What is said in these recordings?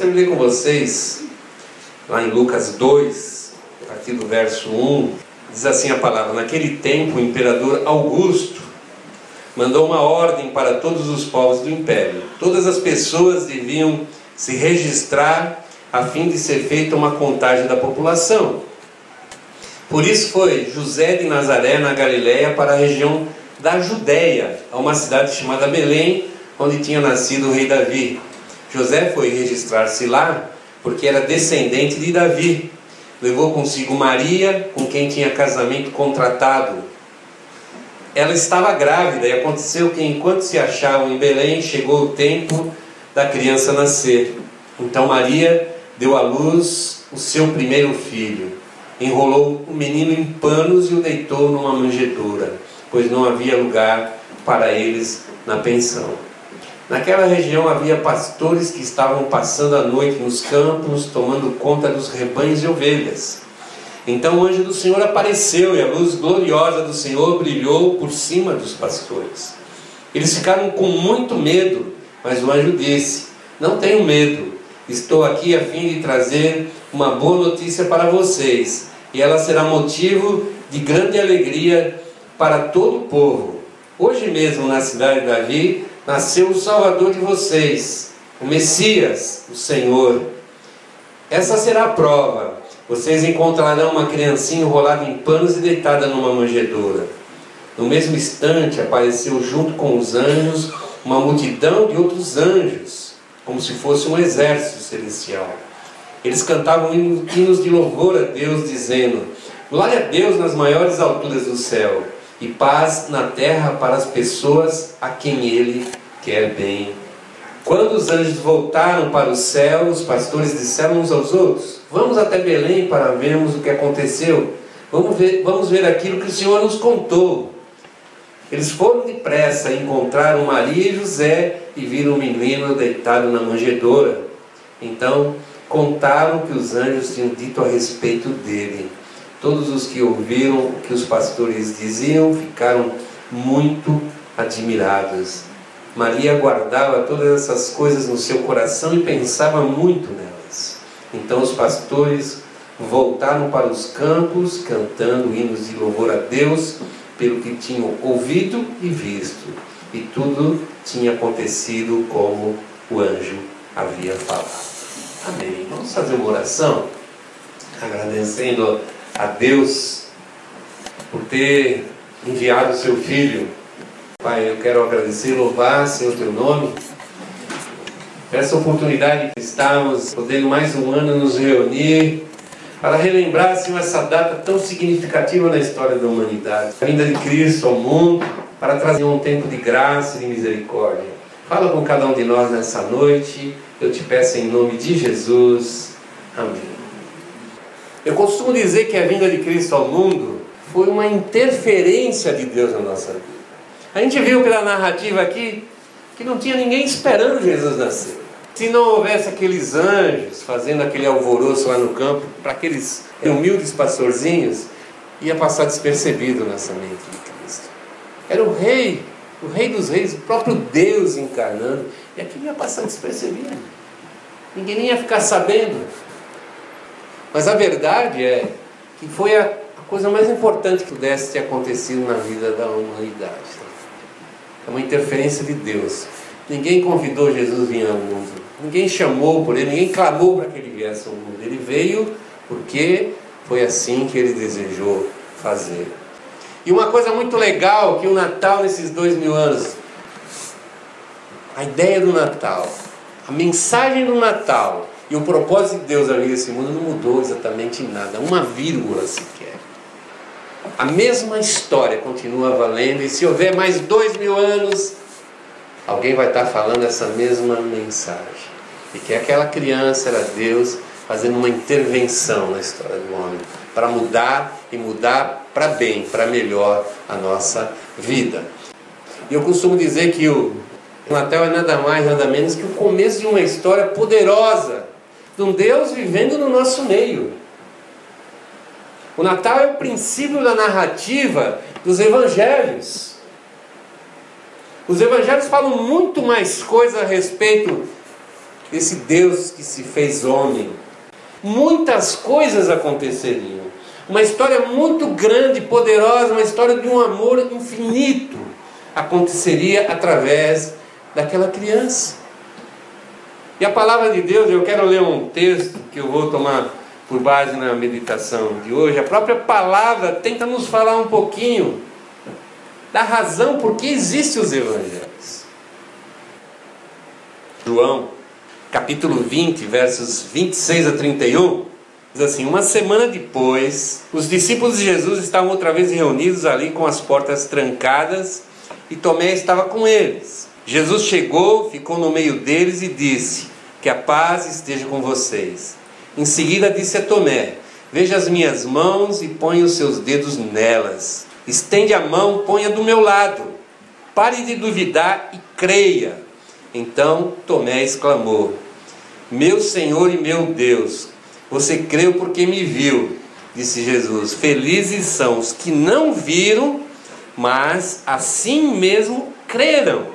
gostaria de ler com vocês, lá em Lucas 2, a partir do verso 1, diz assim a palavra: Naquele tempo, o imperador Augusto mandou uma ordem para todos os povos do império. Todas as pessoas deviam se registrar a fim de ser feita uma contagem da população. Por isso foi José de Nazaré, na Galiléia, para a região da Judéia, a uma cidade chamada Belém, onde tinha nascido o rei Davi. José foi registrar-se lá porque era descendente de Davi. Levou consigo Maria, com quem tinha casamento contratado. Ela estava grávida e aconteceu que, enquanto se achavam em Belém, chegou o tempo da criança nascer. Então Maria deu à luz o seu primeiro filho. Enrolou o menino em panos e o deitou numa manjedoura, pois não havia lugar para eles na pensão. Naquela região havia pastores que estavam passando a noite nos campos, tomando conta dos rebanhos e ovelhas. Então o anjo do Senhor apareceu e a luz gloriosa do Senhor brilhou por cima dos pastores. Eles ficaram com muito medo, mas o anjo disse: Não tenham medo, estou aqui a fim de trazer uma boa notícia para vocês, e ela será motivo de grande alegria para todo o povo. Hoje mesmo, na cidade de Davi, nasceu o Salvador de vocês, o Messias, o Senhor. Essa será a prova. Vocês encontrarão uma criancinha enrolada em panos e deitada numa manjedoura. No mesmo instante apareceu junto com os anjos uma multidão de outros anjos, como se fosse um exército celestial. Eles cantavam hinos de louvor a Deus, dizendo: Glória a Deus nas maiores alturas do céu e paz na terra para as pessoas a quem Ele quer bem. Quando os anjos voltaram para o céu, os pastores disseram uns aos outros: Vamos até Belém para vermos o que aconteceu. Vamos ver, vamos ver aquilo que o Senhor nos contou. Eles foram depressa encontraram Maria e José e viram o menino deitado na manjedoura. Então contaram o que os anjos tinham dito a respeito dele. Todos os que ouviram o que os pastores diziam ficaram muito admirados. Maria guardava todas essas coisas no seu coração e pensava muito nelas. Então os pastores voltaram para os campos, cantando hinos de louvor a Deus pelo que tinham ouvido e visto. E tudo tinha acontecido como o anjo havia falado. Amém. Vamos fazer uma oração agradecendo a Deus por ter enviado o seu filho Pai, eu quero agradecer louvar, Senhor, teu nome. Essa oportunidade que estamos podendo mais um ano nos reunir para relembrar, Senhor, essa data tão significativa na história da humanidade. A vinda de Cristo ao mundo para trazer um tempo de graça e de misericórdia. Fala com cada um de nós nessa noite. Eu te peço em nome de Jesus. Amém. Eu costumo dizer que a vinda de Cristo ao mundo foi uma interferência de Deus na nossa vida. A gente viu pela narrativa aqui que não tinha ninguém esperando Jesus nascer. Se não houvesse aqueles anjos fazendo aquele alvoroço lá no campo, para aqueles humildes pastorzinhos, ia passar despercebido o nascimento de Cristo. Era o rei, o rei dos reis, o próprio Deus encarnando, e aquilo ia passar despercebido. Ninguém ia ficar sabendo. Mas a verdade é que foi a, coisa mais importante que pudesse ter acontecido na vida da humanidade. É uma interferência de Deus. Ninguém convidou Jesus a vir ao mundo. Ninguém chamou por ele, ninguém clamou para que ele viesse ao mundo. Ele veio porque foi assim que ele desejou fazer. E uma coisa muito legal que o Natal nesses dois mil anos, a ideia do Natal, a mensagem do Natal e o propósito de Deus a vir esse mundo não mudou exatamente nada, uma vírgula sequer. A mesma história continua valendo, e se houver mais dois mil anos, alguém vai estar falando essa mesma mensagem. E que aquela criança era Deus fazendo uma intervenção na história do homem, para mudar e mudar para bem, para melhor a nossa vida. E eu costumo dizer que o Natal é nada mais, nada menos que o começo de uma história poderosa, de um Deus vivendo no nosso meio. O Natal é o princípio da narrativa dos evangelhos. Os evangelhos falam muito mais coisa a respeito esse Deus que se fez homem, muitas coisas aconteceriam. Uma história muito grande, poderosa, uma história de um amor infinito aconteceria através daquela criança. E a palavra de Deus, eu quero ler um texto que eu vou tomar por base na meditação de hoje. A própria palavra tenta nos falar um pouquinho da razão por que existem os evangelhos. João, capítulo 20, versos 26 a 31, diz assim: Uma semana depois, os discípulos de Jesus estavam outra vez reunidos ali com as portas trancadas e Tomé estava com eles. Jesus chegou, ficou no meio deles e disse: Que a paz esteja com vocês. Em seguida disse a Tomé: Veja as minhas mãos e ponha os seus dedos nelas. Estende a mão, ponha do meu lado. Pare de duvidar e creia. Então Tomé exclamou: Meu Senhor e meu Deus, você creu porque me viu. Disse Jesus: Felizes são os que não viram, mas assim mesmo creram.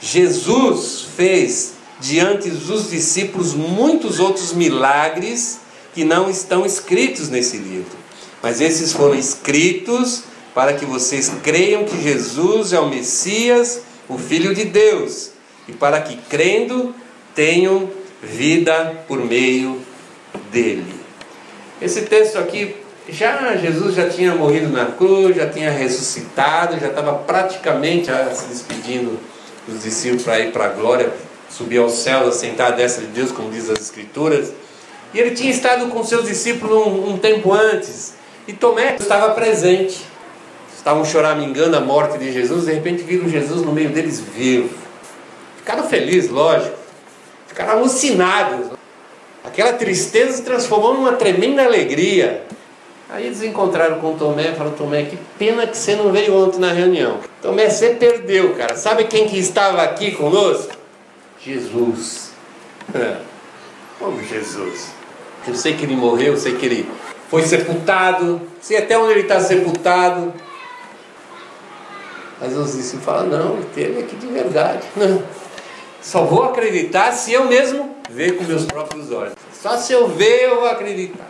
Jesus fez diante dos discípulos muitos outros milagres que não estão escritos nesse livro. Mas esses foram escritos para que vocês creiam que Jesus é o Messias, o Filho de Deus, e para que crendo tenham vida por meio dele. Esse texto aqui, já Jesus já tinha morrido na cruz, já tinha ressuscitado, já estava praticamente já se despedindo dos discípulos para ir para a glória, subir ao céu, assentar a destra de Deus, como diz as Escrituras. E ele tinha estado com seus discípulos um, um tempo antes. E Tomé estava presente. Estavam choramingando a morte de Jesus, de repente viram Jesus no meio deles vivo. Ficaram felizes, lógico. Ficaram alucinados. Aquela tristeza se transformou numa tremenda alegria. Aí eles encontraram com Tomé e falaram: Tomé, que pena que você não veio ontem na reunião. Tomé, você perdeu, cara. Sabe quem que estava aqui conosco? Jesus. Como Jesus? Eu sei que ele morreu, eu sei que ele foi sepultado, sei até onde ele está sepultado. Mas os discípulos falam: não, ele teve aqui de verdade. Não. Só vou acreditar se eu mesmo ver com meus próprios olhos. Só se eu ver eu vou acreditar.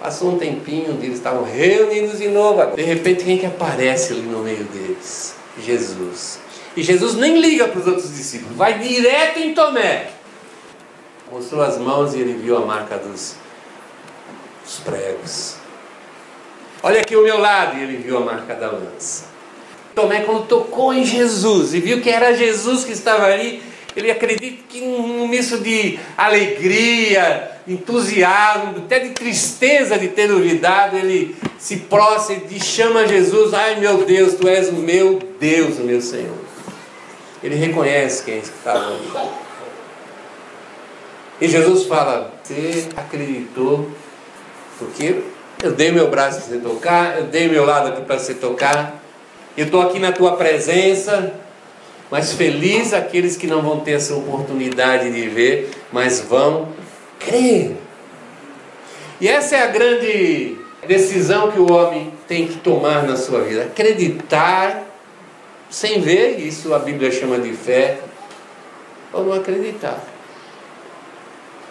Passou um tempinho, eles estavam reunidos de novo. De repente, quem que aparece ali no meio deles? Jesus. E Jesus nem liga para os outros discípulos, vai direto em Tomé. Mostrou as mãos e ele viu a marca dos, dos pregos. Olha aqui o meu lado, e ele viu a marca da lança. Tomé, quando tocou em Jesus e viu que era Jesus que estava ali, ele acredita que num misto de alegria, entusiasmo, até de tristeza de ter duvidado, ele se prostra e chama Jesus, ai meu Deus, tu és o meu Deus, o meu Senhor. Ele reconhece quem estava ali. E Jesus fala, você acreditou, porque eu dei meu braço para você tocar, eu dei meu lado aqui para você tocar, eu estou aqui na tua presença, mas feliz aqueles que não vão ter essa oportunidade de ver, mas vão crer. E essa é a grande decisão que o homem tem que tomar na sua vida: acreditar sem ver, isso a Bíblia chama de fé, ou não acreditar.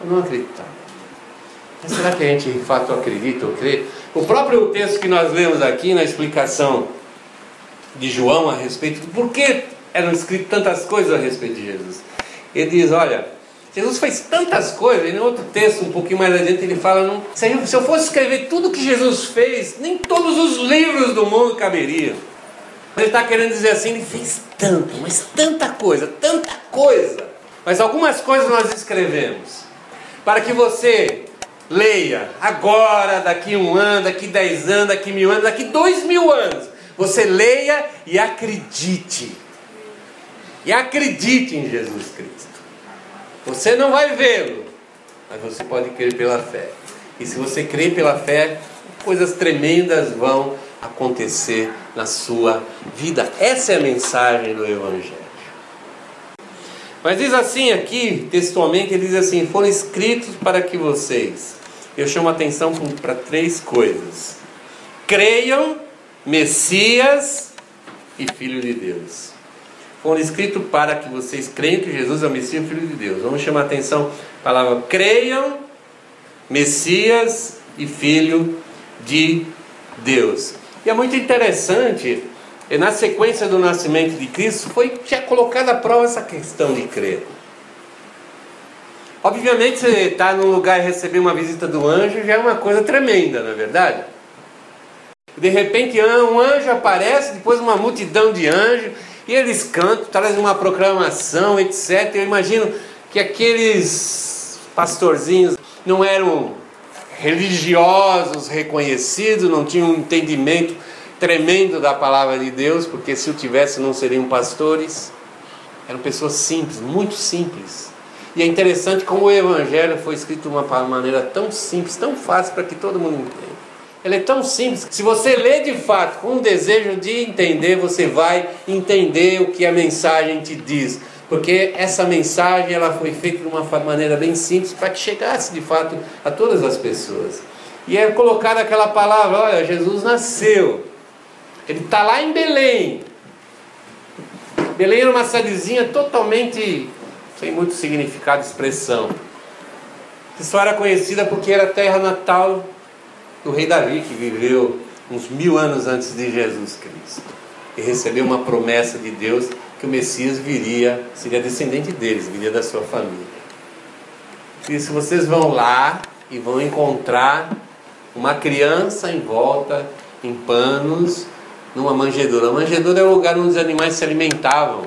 Ou não acreditar. Mas será que a gente de fato acredita ou crê? O próprio texto que nós lemos aqui na explicação de João a respeito do porquê eram escritas tantas coisas a respeito de Jesus. Ele diz: Olha, Jesus fez tantas coisas, e em outro texto, um pouquinho mais adiante, ele fala: não, se eu fosse escrever tudo que Jesus fez, nem todos os livros do mundo caberiam. Ele está querendo dizer assim: ele fez tanto, mas tanta coisa, tanta coisa. Mas algumas coisas nós escrevemos para que você leia agora, daqui um ano, daqui dez anos, daqui mil anos, daqui dois mil anos. Você leia e acredite. E acredite em Jesus Cristo. Você não vai vê-lo, mas você pode crer pela fé. E se você crer pela fé, coisas tremendas vão acontecer na sua vida. Essa é a mensagem do Evangelho. Mas diz assim aqui, textualmente, ele diz assim: foram escritos para que vocês. Eu chamo a atenção para três coisas: creiam, Messias e Filho de Deus. foi escrito para que vocês creiam que Jesus é o Messias, o Filho de Deus. Vamos chamar a atenção a palavra creiam, Messias e Filho de Deus. E é muito interessante, na sequência do nascimento de Cristo, foi já colocada à prova essa questão de crer. Obviamente, você estar num lugar e receber uma visita do anjo já é uma coisa tremenda, não é verdade? De repente, um anjo aparece, depois uma multidão de anjos, e eles cantam, trazem uma proclamação, etc. Eu imagino que aqueles pastorzinhos não eram religiosos reconhecidos, não tinham um entendimento tremendo da palavra de Deus, porque se o tivesse não seriam pastores. Eram pessoas simples, muito simples. E é interessante como o Evangelho foi escrito de uma maneira tão simples, tão fácil para que todo mundo entenda. Ele é tão simples que se você lê de fato com um desejo de entender, você vai entender o que a mensagem te diz. Porque essa mensagem ela foi feita de uma maneira bem simples para que chegasse de fato a todas as pessoas. E é colocar aquela palavra: olha, Jesus nasceu. Ele está lá em Belém. Belém era uma cidadezinha totalmente sem muito significado expressão. Só era conhecida porque era a terra natal do rei Davi, que viveu uns mil anos antes de Jesus Cristo. E recebeu uma promessa de Deus que o Messias viria, seria descendente deles, viria da sua família. E se vocês vão lá e vão encontrar uma criança em volta, em panos, numa manjedoura. A manjedoura é o lugar onde os animais se alimentavam.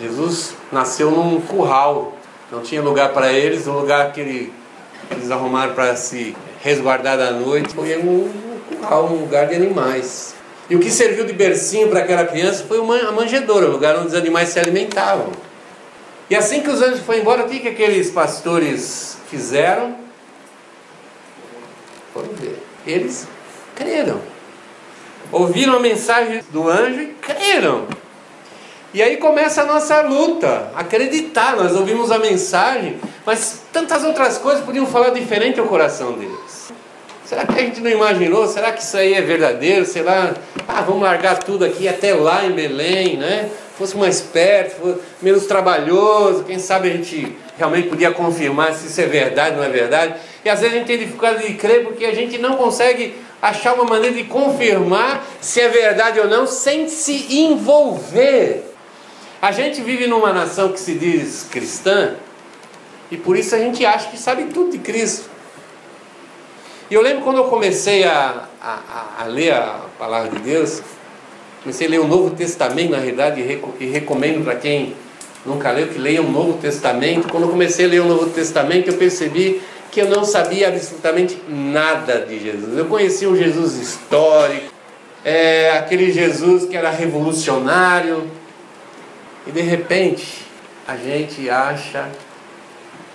Jesus nasceu num curral, não tinha lugar para eles, o lugar que ele, eles arrumaram para se resguardar da noite foi um, um curral, um lugar de animais. E o que serviu de bercinho para aquela criança foi a manjedoura, o lugar onde os animais se alimentavam. E assim que os anjos foram embora, o que, que aqueles pastores fizeram? Foram ver. Eles creram. Ouviram a mensagem do anjo e creram. E aí começa a nossa luta, acreditar. Nós ouvimos a mensagem, mas tantas outras coisas podiam falar diferente ao coração deles. Será que a gente não imaginou? Será que isso aí é verdadeiro? Sei lá, ah, vamos largar tudo aqui até lá em Belém, né? Fosse mais perto, fosse menos trabalhoso, quem sabe a gente realmente podia confirmar se isso é verdade ou não é verdade. E às vezes a gente tem dificuldade de crer porque a gente não consegue achar uma maneira de confirmar se é verdade ou não sem se envolver a gente vive numa nação que se diz cristã e por isso a gente acha que sabe tudo de Cristo. E eu lembro quando eu comecei a, a, a ler a palavra de Deus, comecei a ler o Novo Testamento, na realidade, e recomendo para quem nunca leu que leia o Novo Testamento. Quando eu comecei a ler o Novo Testamento, eu percebi que eu não sabia absolutamente nada de Jesus. Eu conhecia um Jesus histórico, é, aquele Jesus que era revolucionário, e de repente, a gente acha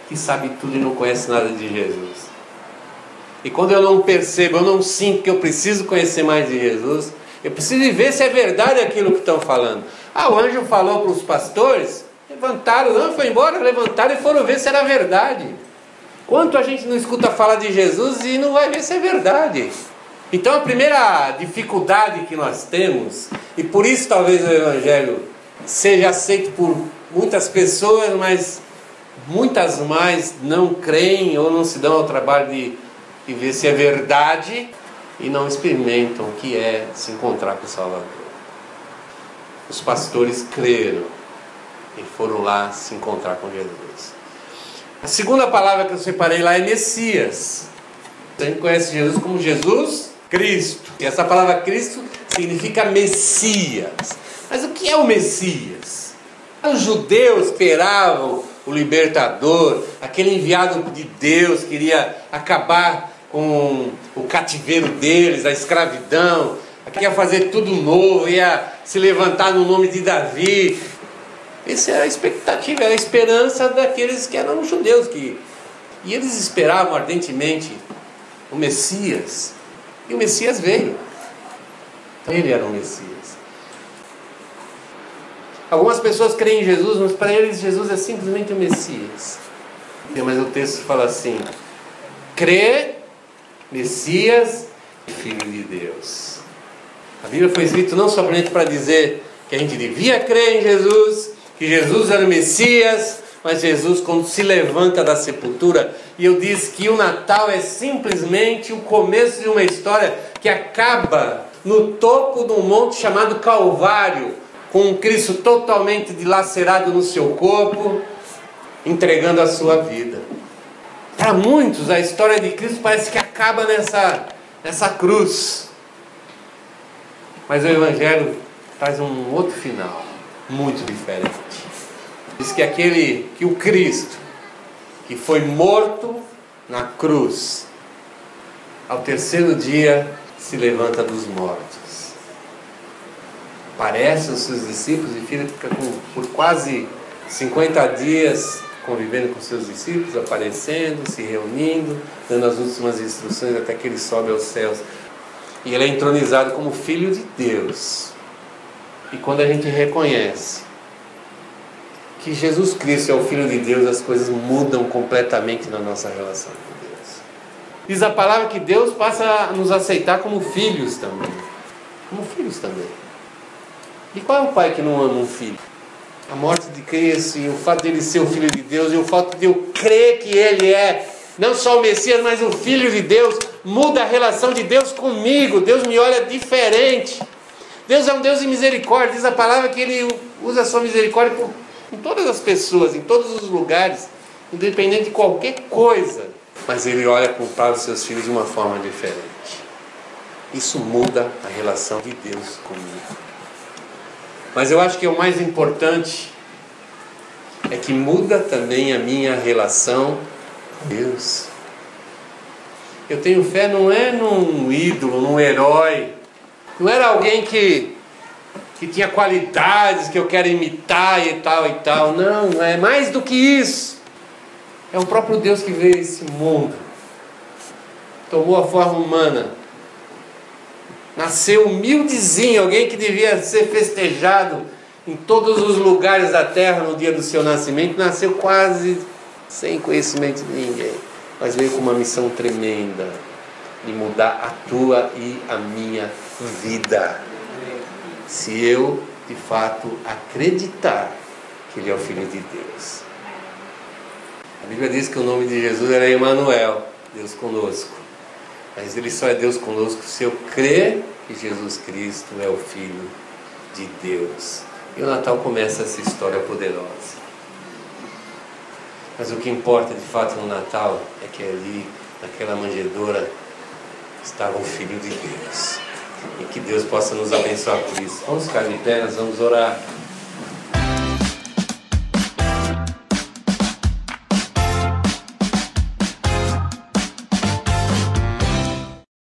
que sabe tudo e não conhece nada de Jesus. E quando eu não percebo, eu não sinto que eu preciso conhecer mais de Jesus, eu preciso ver se é verdade aquilo que estão falando. Ah, o anjo falou para os pastores, levantaram, não foi embora, levantaram e foram ver se era verdade. Quanto a gente não escuta falar de Jesus e não vai ver se é verdade. Então a primeira dificuldade que nós temos, e por isso talvez o Evangelho seja aceito por muitas pessoas, mas muitas mais não creem ou não se dão ao trabalho de, de ver se é verdade e não experimentam o que é se encontrar com o Salvador. Os pastores creram e foram lá se encontrar com Jesus. A segunda palavra que eu separei lá é Messias. A gente conhece Jesus como Jesus Cristo. E essa palavra Cristo significa Messias. Mas o que é o Messias? Os judeus esperavam o libertador, aquele enviado de Deus que iria acabar com o cativeiro deles, a escravidão, que ia fazer tudo novo, ia se levantar no nome de Davi. Essa era a expectativa, era a esperança daqueles que eram judeus, que, e eles esperavam ardentemente o Messias. E o Messias veio. Ele era o Messias. Algumas pessoas creem em Jesus, mas para eles Jesus é simplesmente o Messias. Mas o texto fala assim: crê, Messias, Filho de Deus. A Bíblia foi escrita não somente para dizer que a gente devia crer em Jesus, que Jesus era o Messias, mas Jesus, quando se levanta da sepultura, e eu disse que o Natal é simplesmente o começo de uma história que acaba no topo de um monte chamado Calvário, com um Cristo totalmente dilacerado no seu corpo, entregando a sua vida. Para muitos, a história de Cristo parece que acaba nessa, nessa cruz. Mas o Evangelho traz um outro final, muito diferente. Diz que aquele, que o Cristo, que foi morto na cruz, ao terceiro dia se levanta dos mortos. Aparece aos seus discípulos e fica por quase 50 dias convivendo com seus discípulos, aparecendo, se reunindo, dando as últimas instruções até que ele sobe aos céus. E ele é entronizado como filho de Deus. E quando a gente reconhece que Jesus Cristo é o Filho de Deus, as coisas mudam completamente na nossa relação com Deus. Diz a palavra que Deus passa a nos aceitar como filhos também. Como filhos também. E qual é o pai que não ama um filho? A morte de Cristo e o fato dele ser o Filho de Deus e o fato de eu crer que ele é não só o Messias, mas o Filho de Deus, muda a relação de Deus comigo. Deus me olha diferente. Deus é um Deus de misericórdia. Diz a palavra que ele usa a sua misericórdia por, em todas as pessoas, em todos os lugares, independente de qualquer coisa. Mas ele olha para os seus filhos de uma forma diferente. Isso muda a relação de Deus comigo. Mas eu acho que o mais importante é que muda também a minha relação com Deus. Eu tenho fé não é num ídolo, num herói. Não era alguém que, que tinha qualidades que eu quero imitar e tal e tal. Não, é mais do que isso. É o próprio Deus que veio esse mundo. Tomou a forma humana Nasceu humildezinho, alguém que devia ser festejado em todos os lugares da terra no dia do seu nascimento, nasceu quase sem conhecimento de ninguém, mas veio com uma missão tremenda de mudar a tua e a minha vida. Se eu, de fato, acreditar que Ele é o Filho de Deus. A Bíblia diz que o nome de Jesus era Emmanuel, Deus conosco. Mas Ele só é Deus conosco se eu crer que Jesus Cristo é o Filho de Deus. E o Natal começa essa história poderosa. Mas o que importa de fato no Natal é que ali, naquela manjedoura, estava o Filho de Deus. E que Deus possa nos abençoar por isso. Vamos ficar de pé, nós vamos orar.